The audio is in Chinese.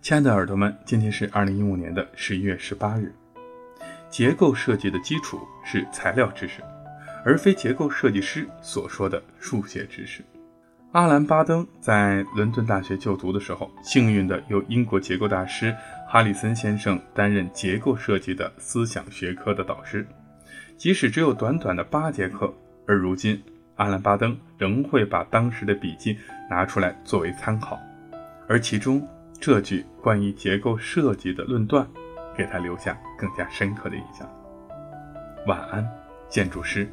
亲爱的耳朵们，今天是二零一五年的十一月十八日。结构设计的基础是材料知识，而非结构设计师所说的数学知识。阿兰·巴登在伦敦大学就读的时候，幸运的由英国结构大师哈里森先生担任结构设计的思想学科的导师。即使只有短短的八节课，而如今阿兰·巴登仍会把当时的笔记拿出来作为参考，而其中。这句关于结构设计的论断，给他留下更加深刻的印象。晚安，建筑师。